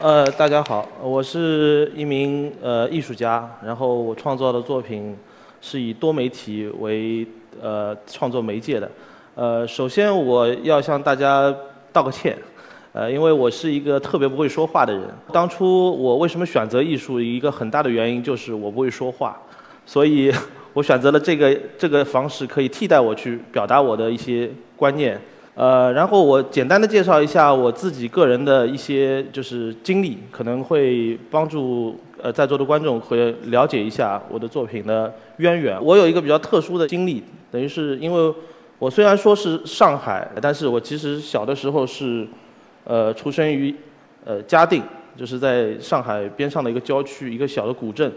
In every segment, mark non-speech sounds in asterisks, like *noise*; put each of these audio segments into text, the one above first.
呃，大家好，我是一名呃艺术家，然后我创作的作品是以多媒体为呃创作媒介的。呃，首先我要向大家道个歉，呃，因为我是一个特别不会说话的人。当初我为什么选择艺术，一个很大的原因就是我不会说话，所以我选择了这个这个方式，可以替代我去表达我的一些观念。呃，然后我简单的介绍一下我自己个人的一些就是经历，可能会帮助呃在座的观众会了解一下我的作品的渊源。我有一个比较特殊的经历，等于是因为我虽然说是上海，但是我其实小的时候是呃出生于呃嘉定，就是在上海边上的一个郊区，一个小的古镇，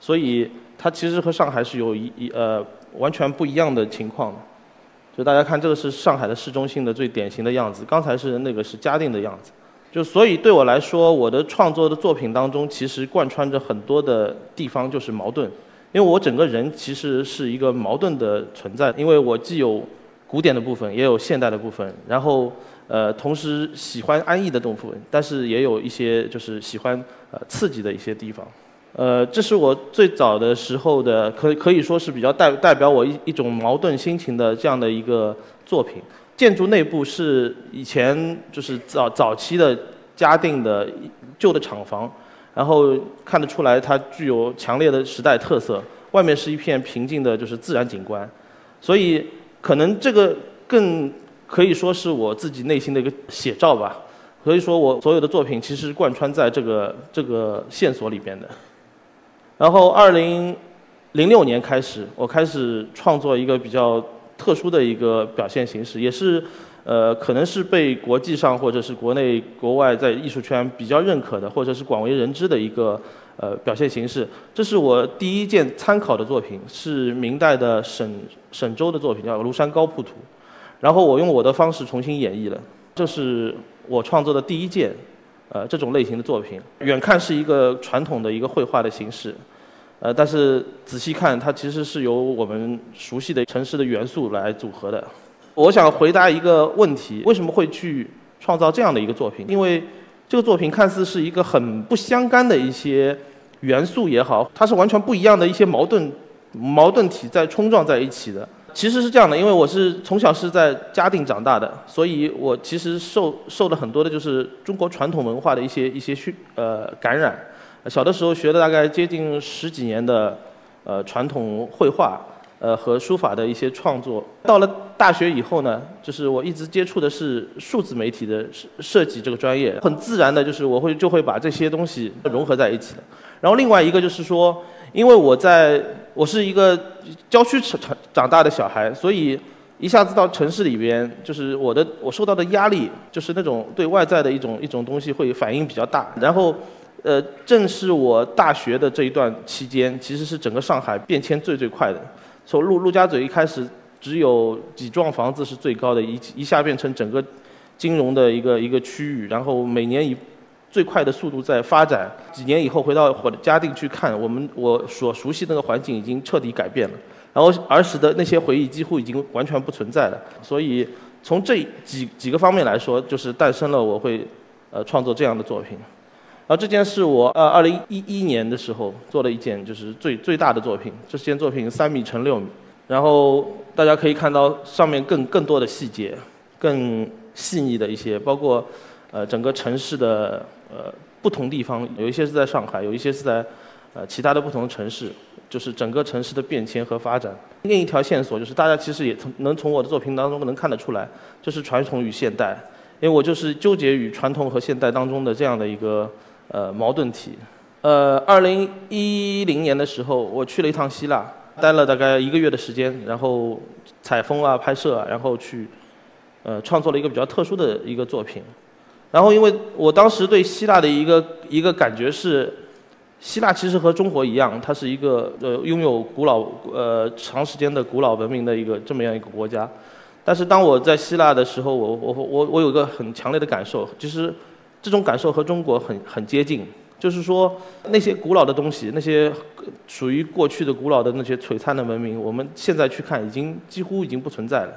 所以它其实和上海是有一一呃完全不一样的情况。就大家看，这个是上海的市中心的最典型的样子。刚才是那个是嘉定的样子。就所以对我来说，我的创作的作品当中，其实贯穿着很多的地方就是矛盾。因为我整个人其实是一个矛盾的存在，因为我既有古典的部分，也有现代的部分，然后呃，同时喜欢安逸的部分，但是也有一些就是喜欢呃刺激的一些地方。呃，这是我最早的时候的，可可以说是比较代代表我一一种矛盾心情的这样的一个作品。建筑内部是以前就是早早期的嘉定的旧的厂房，然后看得出来它具有强烈的时代特色。外面是一片平静的，就是自然景观，所以可能这个更可以说是我自己内心的一个写照吧。所以说我所有的作品其实贯穿在这个这个线索里边的。然后，二零零六年开始，我开始创作一个比较特殊的一个表现形式，也是呃，可能是被国际上或者是国内国外在艺术圈比较认可的，或者是广为人知的一个呃表现形式。这是我第一件参考的作品，是明代的沈沈周的作品，叫《庐山高瀑图》。然后我用我的方式重新演绎了，这是我创作的第一件。呃，这种类型的作品，远看是一个传统的一个绘画的形式，呃，但是仔细看，它其实是由我们熟悉的城市的元素来组合的。我想回答一个问题：为什么会去创造这样的一个作品？因为这个作品看似是一个很不相干的一些元素也好，它是完全不一样的一些矛盾矛盾体在冲撞在一起的。其实是这样的，因为我是从小是在嘉定长大的，所以我其实受受了很多的就是中国传统文化的一些一些熏呃感染。小的时候学了大概接近十几年的呃传统绘画呃和书法的一些创作。到了大学以后呢，就是我一直接触的是数字媒体的设设计这个专业，很自然的就是我会就会把这些东西融合在一起的。然后另外一个就是说。因为我在我是一个郊区长长长大的小孩，所以一下子到城市里边，就是我的我受到的压力，就是那种对外在的一种一种东西会反应比较大。然后，呃，正是我大学的这一段期间，其实是整个上海变迁最最快的。从陆陆家嘴一开始只有几幢房子是最高的，一一下变成整个金融的一个一个区域，然后每年以最快的速度在发展，几年以后回到我的嘉定去看，我们我所熟悉那个环境已经彻底改变了，然后儿时的那些回忆几乎已经完全不存在了。所以从这几几个方面来说，就是诞生了我会呃创作这样的作品。然后这件是我呃二零一一年的时候做了一件就是最最大的作品，这件作品三米乘六米，然后大家可以看到上面更更多的细节，更细腻的一些，包括呃整个城市的。呃，不同地方有一些是在上海，有一些是在呃其他的不同城市，就是整个城市的变迁和发展。另一条线索就是大家其实也从能从我的作品当中能看得出来，就是传统与现代，因为我就是纠结于传统和现代当中的这样的一个呃矛盾体。呃，二零一零年的时候，我去了一趟希腊，待了大概一个月的时间，然后采风啊、拍摄啊，然后去呃创作了一个比较特殊的一个作品。然后，因为我当时对希腊的一个一个感觉是，希腊其实和中国一样，它是一个呃拥有古老呃长时间的古老文明的一个这么样一个国家。但是当我在希腊的时候，我我我我有个很强烈的感受，其实这种感受和中国很很接近，就是说那些古老的东西，那些属于过去的古老的那些璀璨的文明，我们现在去看，已经几乎已经不存在了。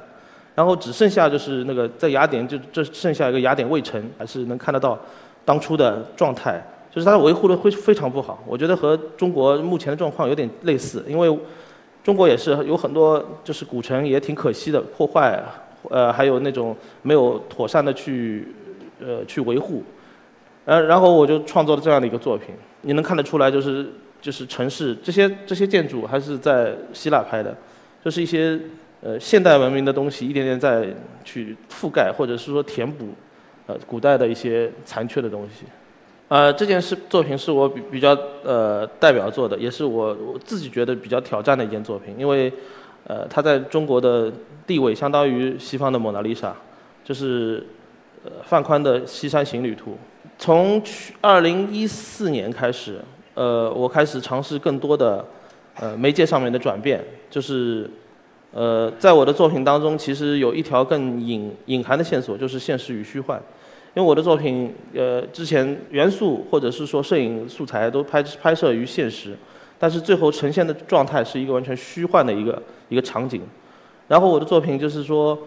然后只剩下就是那个在雅典，就这剩下一个雅典卫城，还是能看得到。当初的状态，就是它维护的会非常不好。我觉得和中国目前的状况有点类似，因为中国也是有很多就是古城也挺可惜的破坏，呃，还有那种没有妥善的去呃去维护，呃，然后我就创作了这样的一个作品。你能看得出来，就是就是城市这些这些建筑还是在希腊拍的，就是一些呃现代文明的东西一点点在去覆盖或者是说填补呃古代的一些残缺的东西。呃，这件事作品是我比比较呃代表作的，也是我我自己觉得比较挑战的一件作品，因为呃它在中国的地位相当于西方的蒙娜丽莎，就是呃范宽的《西山行旅图》。从去二零一四年开始，呃，我开始尝试更多的呃媒介上面的转变，就是呃在我的作品当中，其实有一条更隐隐含的线索，就是现实与虚幻。因为我的作品呃之前元素或者是说摄影素材都拍拍摄于现实，但是最后呈现的状态是一个完全虚幻的一个一个场景。然后我的作品就是说，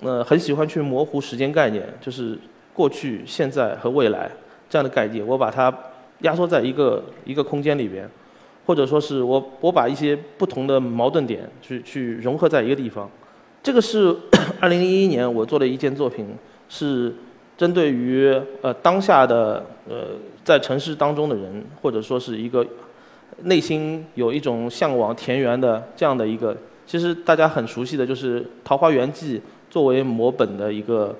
呃，很喜欢去模糊时间概念，就是过去、现在和未来。这样的概念，我把它压缩在一个一个空间里边，或者说是我我把一些不同的矛盾点去去融合在一个地方。这个是 *coughs* 二零一一年我做的一件作品，是针对于呃当下的呃在城市当中的人，或者说是一个内心有一种向往田园的这样的一个，其实大家很熟悉的就是《桃花源记》作为摹本的一个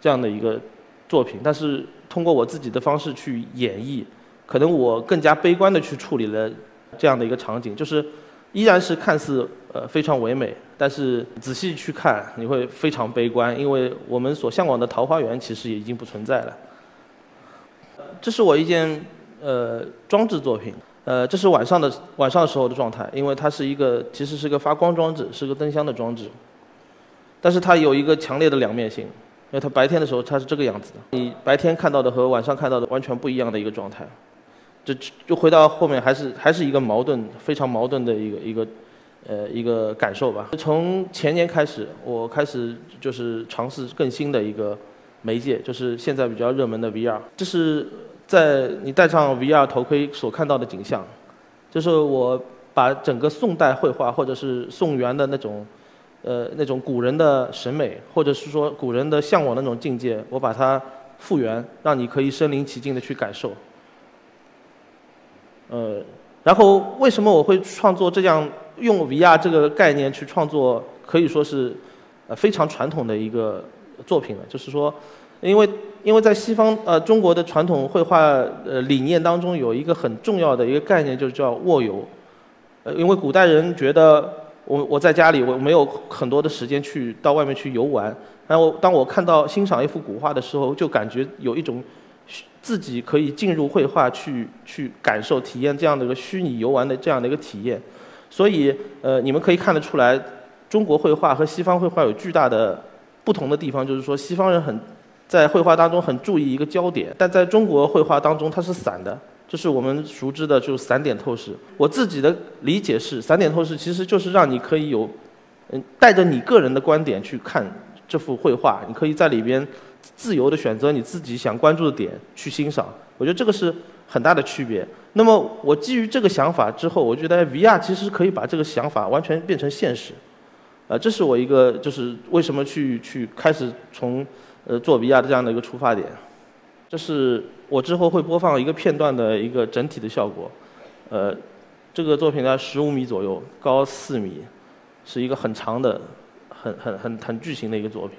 这样的一个作品，但是。通过我自己的方式去演绎，可能我更加悲观的去处理了这样的一个场景，就是依然是看似呃非常唯美，但是仔细去看你会非常悲观，因为我们所向往的桃花源其实也已经不存在了。这是我一件呃装置作品，呃这是晚上的晚上的时候的状态，因为它是一个其实是个发光装置，是个灯箱的装置，但是它有一个强烈的两面性。因为它白天的时候它是这个样子的，你白天看到的和晚上看到的完全不一样的一个状态，就就回到后面还是还是一个矛盾，非常矛盾的一个一个呃一个感受吧。从前年开始，我开始就是尝试更新的一个媒介，就是现在比较热门的 VR。这是在你戴上 VR 头盔所看到的景象，就是我把整个宋代绘画或者是宋元的那种。呃，那种古人的审美，或者是说古人的向往那种境界，我把它复原，让你可以身临其境的去感受。呃，然后为什么我会创作这样用 VR 这个概念去创作，可以说是呃非常传统的一个作品了。就是说，因为因为在西方呃中国的传统绘画呃理念当中，有一个很重要的一个概念，就是叫卧游。呃，因为古代人觉得。我我在家里，我没有很多的时间去到外面去游玩。然后当我看到欣赏一幅古画的时候，就感觉有一种自己可以进入绘画去去感受、体验这样的一个虚拟游玩的这样的一个体验。所以，呃，你们可以看得出来，中国绘画和西方绘画有巨大的不同的地方，就是说西方人很在绘画当中很注意一个焦点，但在中国绘画当中它是散的。就是我们熟知的，就是散点透视。我自己的理解是，散点透视其实就是让你可以有，嗯，带着你个人的观点去看这幅绘画，你可以在里边自由的选择你自己想关注的点去欣赏。我觉得这个是很大的区别。那么我基于这个想法之后，我觉得 VR 其实可以把这个想法完全变成现实。呃，这是我一个就是为什么去去开始从呃做 VR 的这样的一个出发点。这是我之后会播放一个片段的一个整体的效果，呃，这个作品在十五米左右，高四米，是一个很长的、很很很很巨型的一个作品。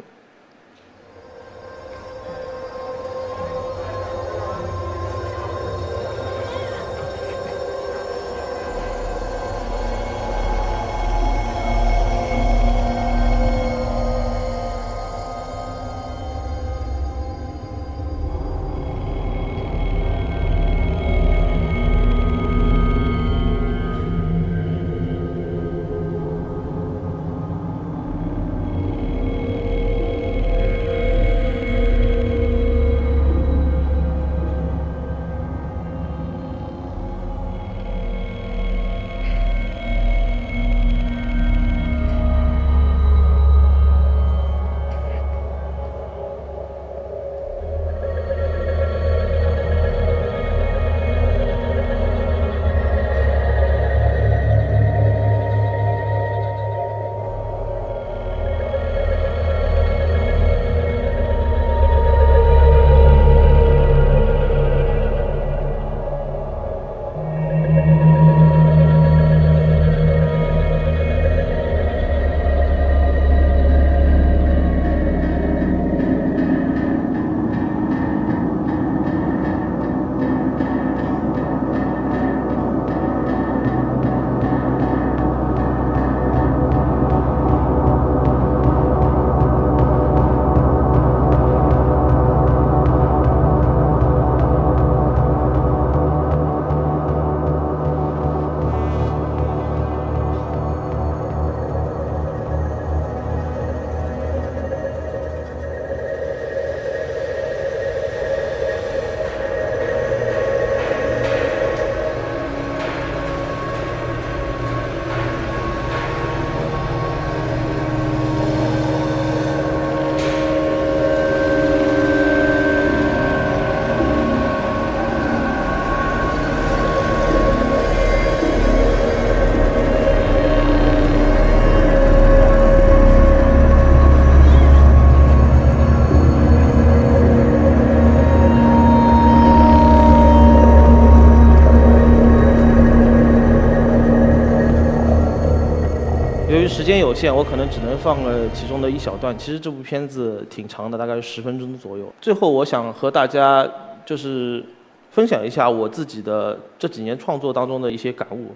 时间有限，我可能只能放了其中的一小段。其实这部片子挺长的，大概十分钟左右。最后，我想和大家就是分享一下我自己的这几年创作当中的一些感悟。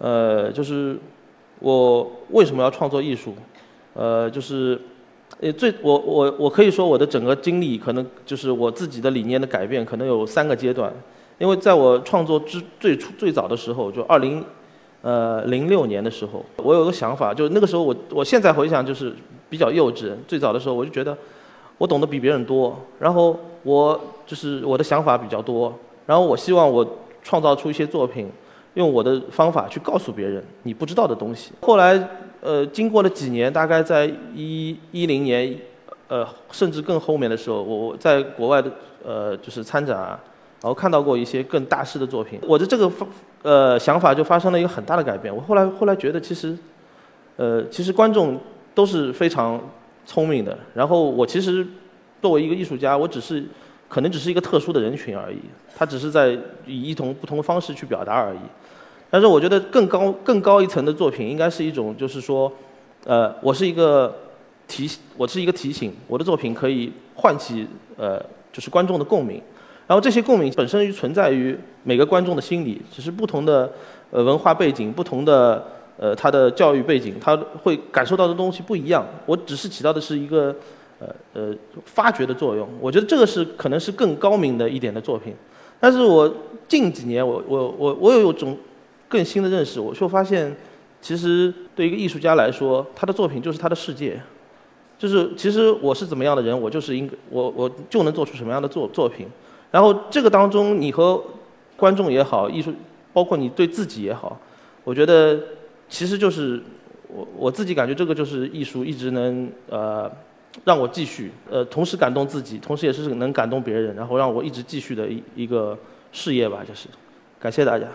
呃，就是我为什么要创作艺术？呃，就是呃最我我我可以说我的整个经历，可能就是我自己的理念的改变，可能有三个阶段。因为在我创作之最初最早的时候，就二零。呃，零六年的时候，我有个想法，就是那个时候我，我现在回想就是比较幼稚。最早的时候，我就觉得我懂得比别人多，然后我就是我的想法比较多，然后我希望我创造出一些作品，用我的方法去告诉别人你不知道的东西。后来，呃，经过了几年，大概在一一零年，呃，甚至更后面的时候，我我在国外的呃就是参展，然后看到过一些更大师的作品。我的这个。呃，想法就发生了一个很大的改变。我后来后来觉得，其实，呃，其实观众都是非常聪明的。然后我其实作为一个艺术家，我只是可能只是一个特殊的人群而已。他只是在以一种不同的方式去表达而已。但是我觉得更高更高一层的作品，应该是一种就是说，呃，我是一个提，我是一个提醒，我的作品可以唤起呃，就是观众的共鸣。然后这些共鸣本身存在于每个观众的心里，只是不同的呃文化背景、不同的呃他的教育背景，他会感受到的东西不一样。我只是起到的是一个呃呃发掘的作用。我觉得这个是可能是更高明的一点的作品。但是我近几年我我我我有一种更新的认识，我就发现其实对一个艺术家来说，他的作品就是他的世界，就是其实我是怎么样的人，我就是应我我就能做出什么样的作作品。然后这个当中，你和观众也好，艺术，包括你对自己也好，我觉得其实就是我我自己感觉这个就是艺术一直能呃让我继续呃同时感动自己，同时也是能感动别人，然后让我一直继续的一一个事业吧，就是感谢大家。